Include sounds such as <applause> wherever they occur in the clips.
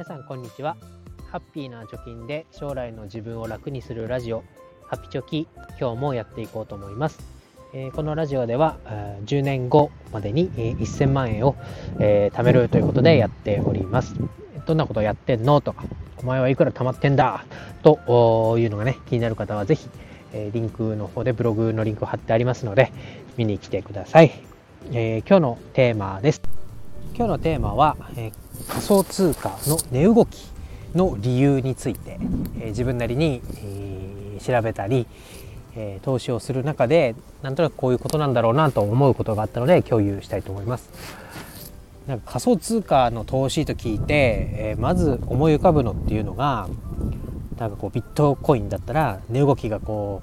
皆さんこんにちは。ハッピーな貯金で将来の自分を楽にするラジオハピチョキ今日もやっていこうと思います、えー、このラジオでは10年後までに1000万円を、えー、貯めるということでやっております。どんなことやってんの？とかお前はいくら貯まってんだ？というのがね気になる方はぜひリンクの方でブログのリンクを貼ってありますので見に来てください、えー、今日のテーマです。今日のテーマは、え、仮想通貨の値動きの理由について、え、自分なりに、え、調べたり、え、投資をする中でなんとなくこういうことなんだろうなと思うことがあったので共有したいと思います。なんか仮想通貨の投資と聞いて、え、まず思い浮かぶのっていうのがなんかこうビットコインだったら値動きがこ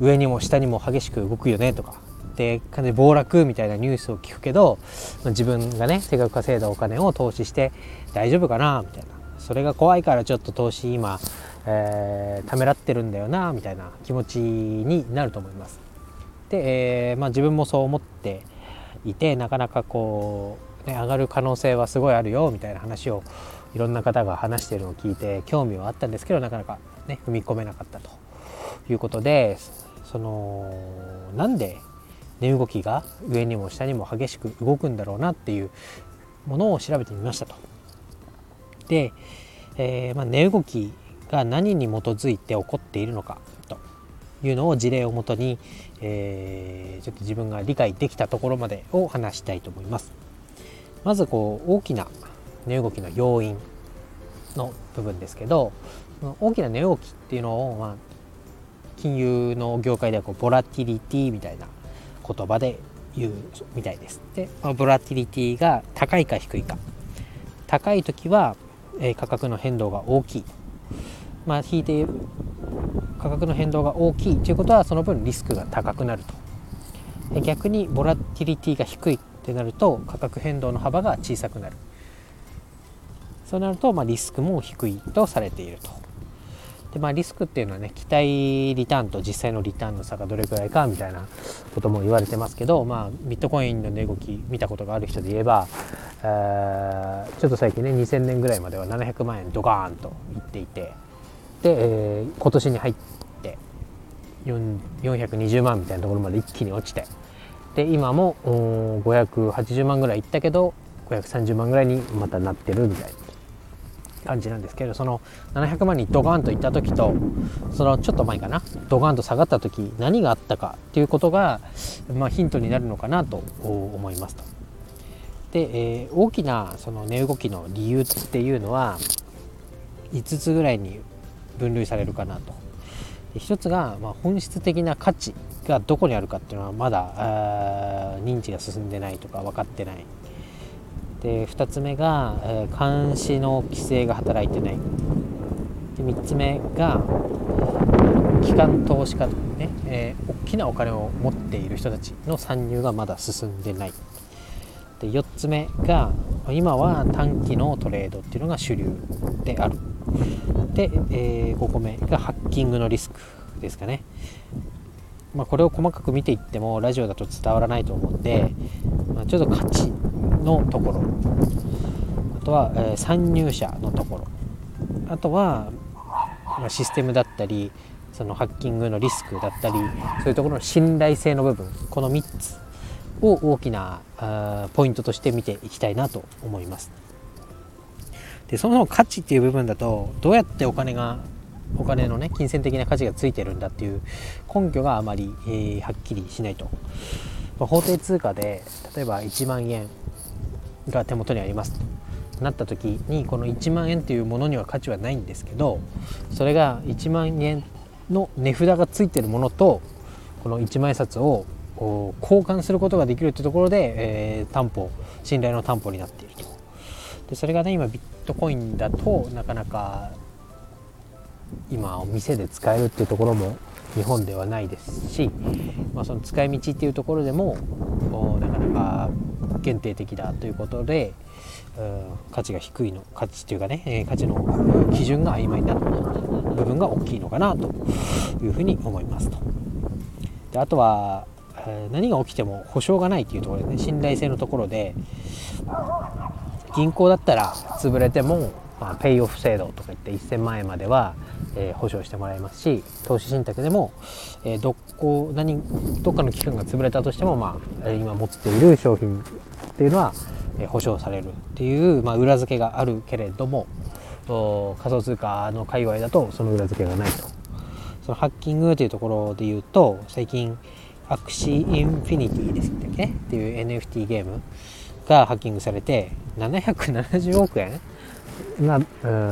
う上にも下にも激しく動くよねとかでかなり暴落みたいなニュースを聞くけど、まあ、自分がねせっかく稼いだお金を投資して大丈夫かなみたいなそれが怖いからちょっと投資今、えー、ためらってるんだよなみたいな気持ちになると思います。で、えーまあ、自分もそう思っていてなかなかこう、ね、上がる可能性はすごいあるよみたいな話をいろんな方が話してるのを聞いて興味はあったんですけどなかなかね踏み込めなかったということでそのなんで値動きが上にも下にも激しく動くんだろうなっていうものを調べてみましたと。で、えー、まあ、値動きが何に基づいて起こっているのかというのを事例をもとに、えー、ちょっと自分が理解できたところまでを話したいと思います。まずこう大きな値動きの要因の部分ですけど大きな値動きっていうのを、まあ、金融の業界ではこうボラティリティみたいな言葉で言うみたいです。で、ボラティリティが高いか低いか高い時は、えー、価格の変動が大きいまあ引いて価格の変動が大きいということはその分リスクが高くなると逆にボラティリティが低いってなると価格変動の幅が小さくなるそうなると、まあ、リスクも低いとされていると。でまあ、リスクっていうのはね期待リターンと実際のリターンの差がどれくらいかみたいなことも言われてますけど、まあ、ビットコインの値動き見たことがある人で言えば、えー、ちょっと最近ね2000年ぐらいまでは700万円ドカーンといっていてで、えー、今年に入って420万みたいなところまで一気に落ちてで今も580万ぐらいいったけど530万ぐらいにまたなってるみたいな。感じなんですけどその700万にドカンといった時とそのちょっと前かなドカンと下がった時何があったかっていうことが、まあ、ヒントになるのかなと思いますと。で、えー、大きなその値動きの理由っていうのは5つぐらいに分類されるかなと。一つが、まあ、本質的な価値がどこにあるかっていうのはまだ認知が進んでないとか分かってないで2つ目が、えー、監視の規制が働いてない。で3つ目が機関投資家とかね、えー、大きなお金を持っている人たちの参入がまだ進んでない。で4つ目が今は短期のトレードっていうのが主流である。で、えー、5個目がハッキングのリスクですかね。まあ、これを細かく見ていってもラジオだと伝わらないと思うんで、まあ、ちょっと価値のところ。あとは、えー、参入者のところ。あとは、まあ、システムだったりそのハッキングのリスクだったりそういうところの信頼性の部分。この3つを大きなポイントとして見ていきたいなと思います。でその価値っていう部分だとどうやってお金がお金のね金銭的な価値がついてるんだっていう根拠があまり、えー、はっきりしないと、法定通貨で例えば1万円が手元にありますとなった時にこの1万円っていうものには価値はないんですけどそれが1万円の値札がついてるものとこの1万円札を交換することができるというところで、えー、担保信頼の担保になっていると。でそれがね今ビットコインだとなかなか今お店で使えるっていうところも日本ではないですし、まあ、その使い道っていうところでもなかなか限定的だということで、うん、価値が低いの価値というかね、え価値の基準が曖昧になった部分が大きいのかなというふうに思いますと。であとは、何が起きても保証がないというところでね信頼性のところで銀行だったら潰れてもまあ、ペイオフ制度とか言って1000万円までは、えー、保証してもらえますし投資信託でも、えー、どこ何どっかの機関が潰れたとしても、まあ、今持っている商品っていうのは、えー、保証されるっていう、まあ、裏付けがあるけれども仮想通貨の界隈だとその裏付けがないと。そのハッキングというところで言うと最近 Axie Infinity ですっけっていう NFT ゲームがハッキングされて770億円が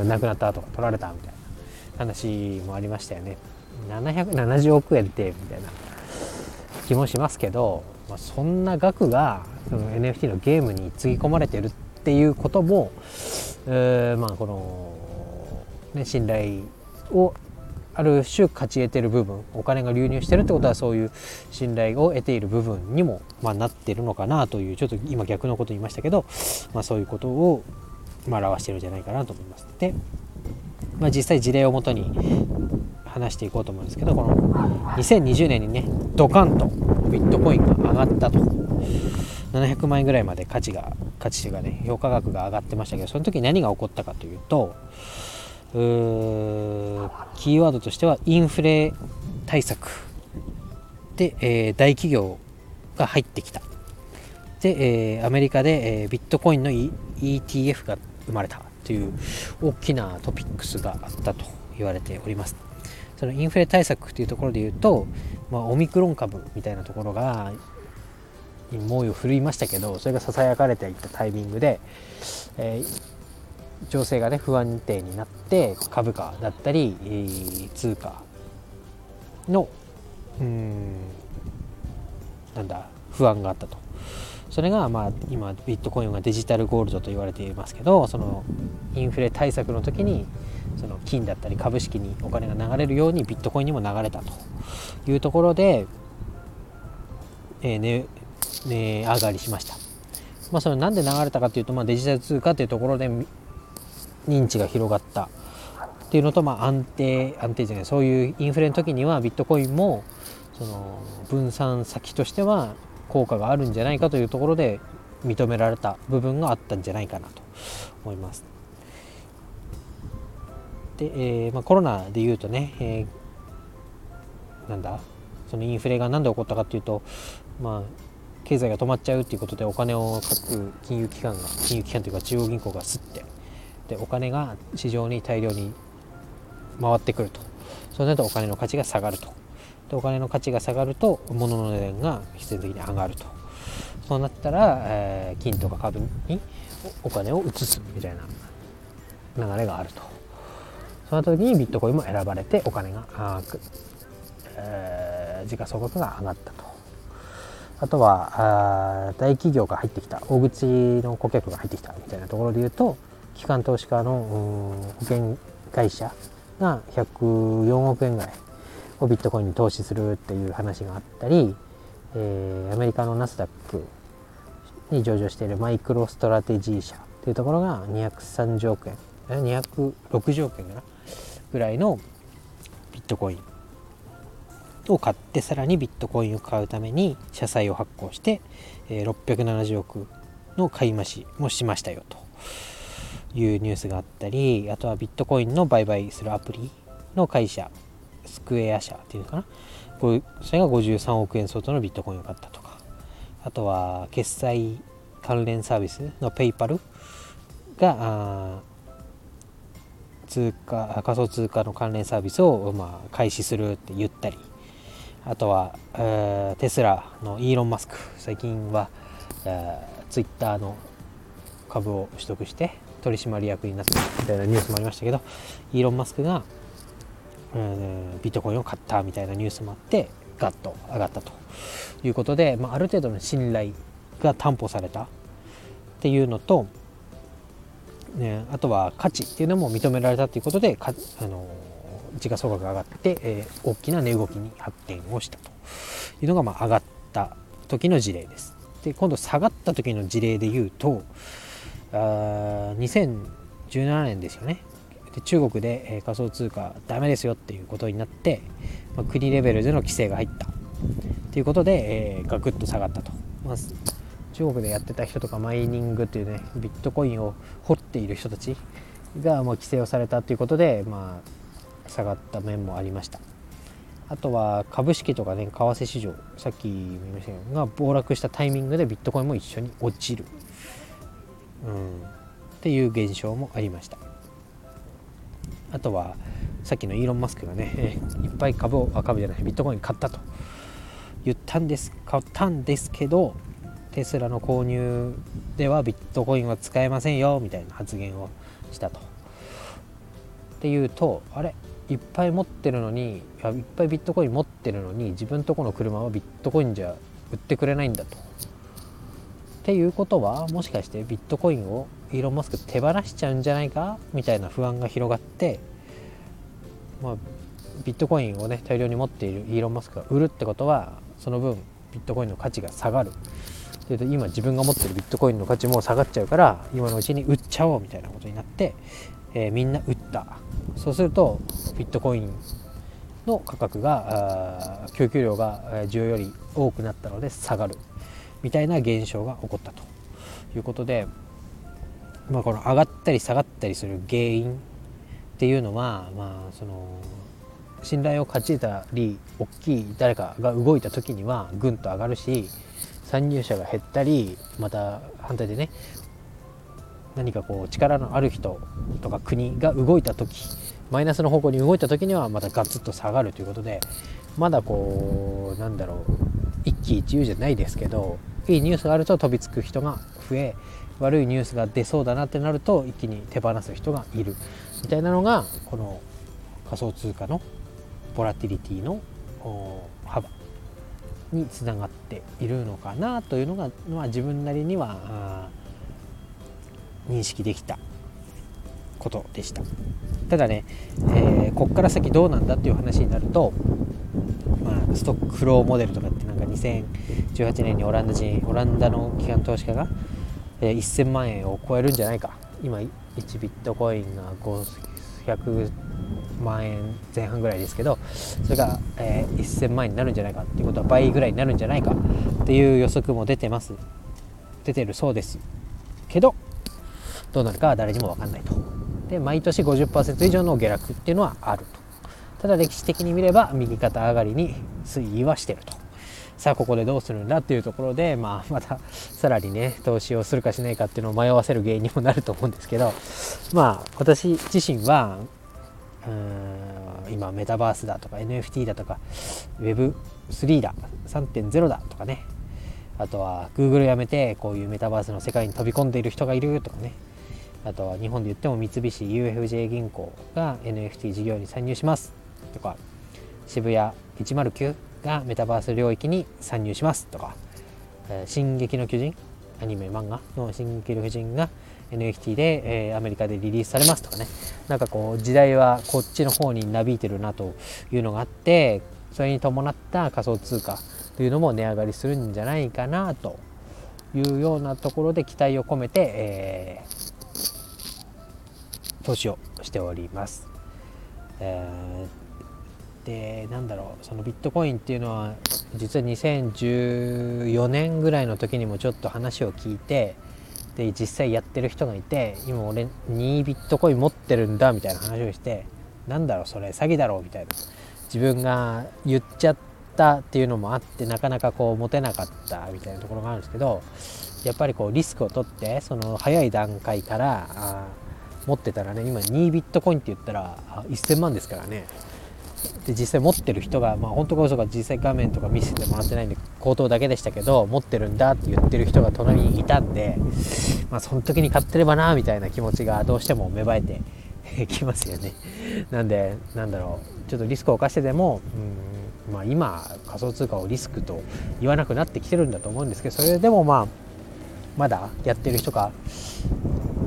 なくなったとか取られたみたいな。話もありましたよね770億円ってみたいな気もしますけど、まあ、そんな額がその NFT のゲームにつぎ込まれてるっていうことも、えー、まあこの、ね、信頼をある種勝ち得てる部分お金が流入してるってことはそういう信頼を得ている部分にも、まあ、なってるのかなというちょっと今逆のこと言いましたけど、まあ、そういうことを、まあ、表してるんじゃないかなと思います。で、まあ、実際事例をもとに話していこうと思うんですけどこの2020年にねドカンとビットコインが上がったと。700万円ぐらいまで価値が価値がね評価額が上がってましたけどその時何が起こったかというとキーワードとしてはインフレ対策で、えー、大企業が入ってきた。で、えー、アメリカで、えー、ビットコインの、e、ETF が生まれた。という大きなトピックスがあったと言われております。そのインフレ対策というところで言うと、まあ、オミクロン株みたいなところが猛威を振るいましたけどそれがささやかれていったタイミングで、えー情勢がね不安定になって株価だったり、えー、通貨のうんなんだ不安があったと。それがまあ今ビットコインがデジタルゴールドと言われていますけどそのインフレ対策の時にその金だったり株式にお金が流れるようにビットコインにも流れたというところで、えー、ね値上がりしました。まあ、それなんで流れたかというと、まあ、デジタル通貨というところで認知が広がったっていうのと、まあ、安定安定じゃないそういうインフレの時にはビットコインもその分散先としては効果があるんじゃないかというところで認められた部分があったんじゃないかなと思います。で、えーまあ、コロナでいうとね、えー、なんだ？そのインフレが何で起こったかっていうと、まあ、経済が止まっちゃうっていうことでお金を各金融機関が金融機関というか中央銀行が吸ってでお金が市場に大量に回ってくると。そうなるとお金の価値が下がると。お金の価値が下がると物の値段が必然的に上がると。そうなったら、えー、金とか株にお金を移すみたいな流れがあると。その時にビットコインも選ばれてお金があ、えー、時価総額が上がったと。あとはあ大企業が入ってきた大口の顧客が入ってきたみたいなところで言うと機関投資家の保険会社が104億円ぐらいをビットコインに投資するっていう話があったり、えー、アメリカのナスダックに上場しているマイクロストラテジー社っていうところが230億円260億円かな？ぐらいのビットコインを買ってさらにビットコインを買うために社債を発行して、えー、670億の買い増しもしましたよというニュースがあったりあとはビットコインの売買するアプリの会社スクエア社っていうのかな？それが53億円相当のビットコインを買ったとか。あとは決済関連サービスのペイパルが通貨仮想通貨の関連サービスをまあ開始するって言ったり。あとは、えー、テスラのイーロン・マスク。最近は、えー、ツイッターの株を取得して取締役になったみたいなニュースもありましたけどイーロン・マスクが、えビットコインを買ったみたいなニュースもあってガッと上がったということで、まあ、ある程度の信頼が担保されたっていうのと、ね、あとは価値っていうのも認められたということでかあの時価総額が上がって、えー、大きな値動きに発展をしたというのが、まあ、上がった時の事例です。で今度下がった時の事例で言うとあ2017年ですよねで中国で、え、仮想通貨ダメですよっていうことになって、まあ、国レベルでの規制が入った。ということで、えー、ガクッと下がったと、まあ、中国でやってた人とかマイニングっていうねビットコインを掘っている人たちがもう規制をされたということで、まあ、下がった面もありました。あとは株式とかね為替市場さっきも言いましたけどが暴落したタイミングでビットコインも一緒に落ちる、うん、っていう現象もありました。あとはさっきのイーロン・マスクがね、いっぱい株を株じゃないビットコイン買ったと言ったんです買ったんですけどテスラの購入ではビットコインは使えませんよみたいな発言をしたと。っていうとあれいっぱい持ってるのにいやいっぱいビットコイン持ってるのに自分とこの車はビットコインじゃ売ってくれないんだと。っていうことはもしかしてビットコインをイーロン・マスク手放しちゃうんじゃないかみたいな不安が広がって、まあ、ビットコインをね大量に持っているイーロン・マスクが売るってことはその分ビットコインの価値が下がる。で今自分が持ってるビットコインの価値も下がっちゃうから今のうちに売っちゃおうみたいなことになって、えー、みんな売った。そうするとビットコインの価格が供給量が需要より多くなったので下がる。みたいな現象が起こったということで、まあ、この上がったり下がったりする原因っていうのは、まあ、その信頼を勝ち得たり大きい誰かが動いた時にはぐんと上がるし参入者が減ったりまた反対でね何かこう力のある人とか国が動いた時マイナスの方向に動いた時にはまたガツッと下がるということでまだこうなんだろう一喜一憂じゃないですけどいいニュースがあると飛びつく人が増え悪いニュースが出そうだなってなると一気に手放す人がいる。みたいなのがこの仮想通貨のボラティリティの幅につながっているのかなというのが、まあ、自分なりには認識できたことでした。ただね、えー、こっから先どうなんだっていう話になると、まあ、ストックフローモデルとかってなんか2018年にオランダ人オランダの機関投資家が、えー、1000万円を超えるんじゃないか。今1ビットコインが500万円前半ぐらいですけどそれが、えー、1000万円になるんじゃないか。っていうことは倍ぐらいになるんじゃないか。っていう予測も出てます。出てるそうです。けどどうなるかは誰にも分かんないと。で毎年50%以上の下落っていうのはあると。ただ歴史的に見れば右肩上がりに推移はしてると。さあここでどうするんだっていうところで、まあ、またさらにね投資をするかしないかっていうのを迷わせる原因にもなると思うんですけどまあ私自身はうん今メタバースだとか NFT だとか Web3 だ3.0だとかね。あとは Google 辞めてこういうメタバースの世界に飛び込んでいる人がいるとかね。あとは日本で言っても三菱 UFJ 銀行が NFT 事業に参入しますとか渋谷109がメタバース領域に参入しますとかえ「進撃の巨人」アニメ漫画の「進撃の巨人」が NFT で、えー、アメリカでリリースされますとかねなんかこう時代はこっちの方になびいてるなというのがあってそれに伴った仮想通貨というのも値上がりするんじゃないかなというようなところで期待を込めて、えー、投資をしております。えー、でなんだろうそのビットコインっていうのは実は2014年ぐらいの時にもちょっと話を聞いてで実際やってる人がいて今俺2ビットコイン持ってるんだみたいな話をしてなんだろうそれ詐欺だろうみたいな。自分が言っちゃったっていうのもあってなかなかこう持てなかったみたいなところがあるんですけどやっぱりこうリスクを取ってその早い段階からあ持ってたらね今2ビットコインって言ったら1000万ですからね。で実際持ってる人が、まあ、本当か嘘か実際画面とか見せてもらってないんで口頭だけでしたけど持ってるんだって言ってる人が隣にいたんで、まあ、その時に買ってればなみたいな気持ちがどうしても芽生えて <laughs> きますよね。なんでなんだろう。ちょっとリスクを冒してでもうん、まあ、今仮想通貨をリスクと言わなくなってきてるんだと思うんですけどそれでもまあまだやってる人が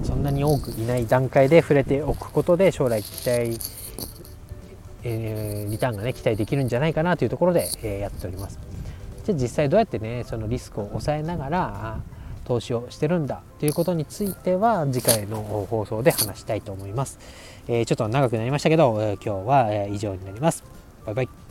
そんなに多くいない段階で触れておくことで将来期待えー、リターンがね期待できるんじゃないかなというところで、えー、やっております。じゃあ実際どうやってねそのリスクを抑えながら投資をしてるんだということについては次回の放送で話したいと思います、えー、ちょっと長くなりましたけど、え今日は以上になります。バイバイ。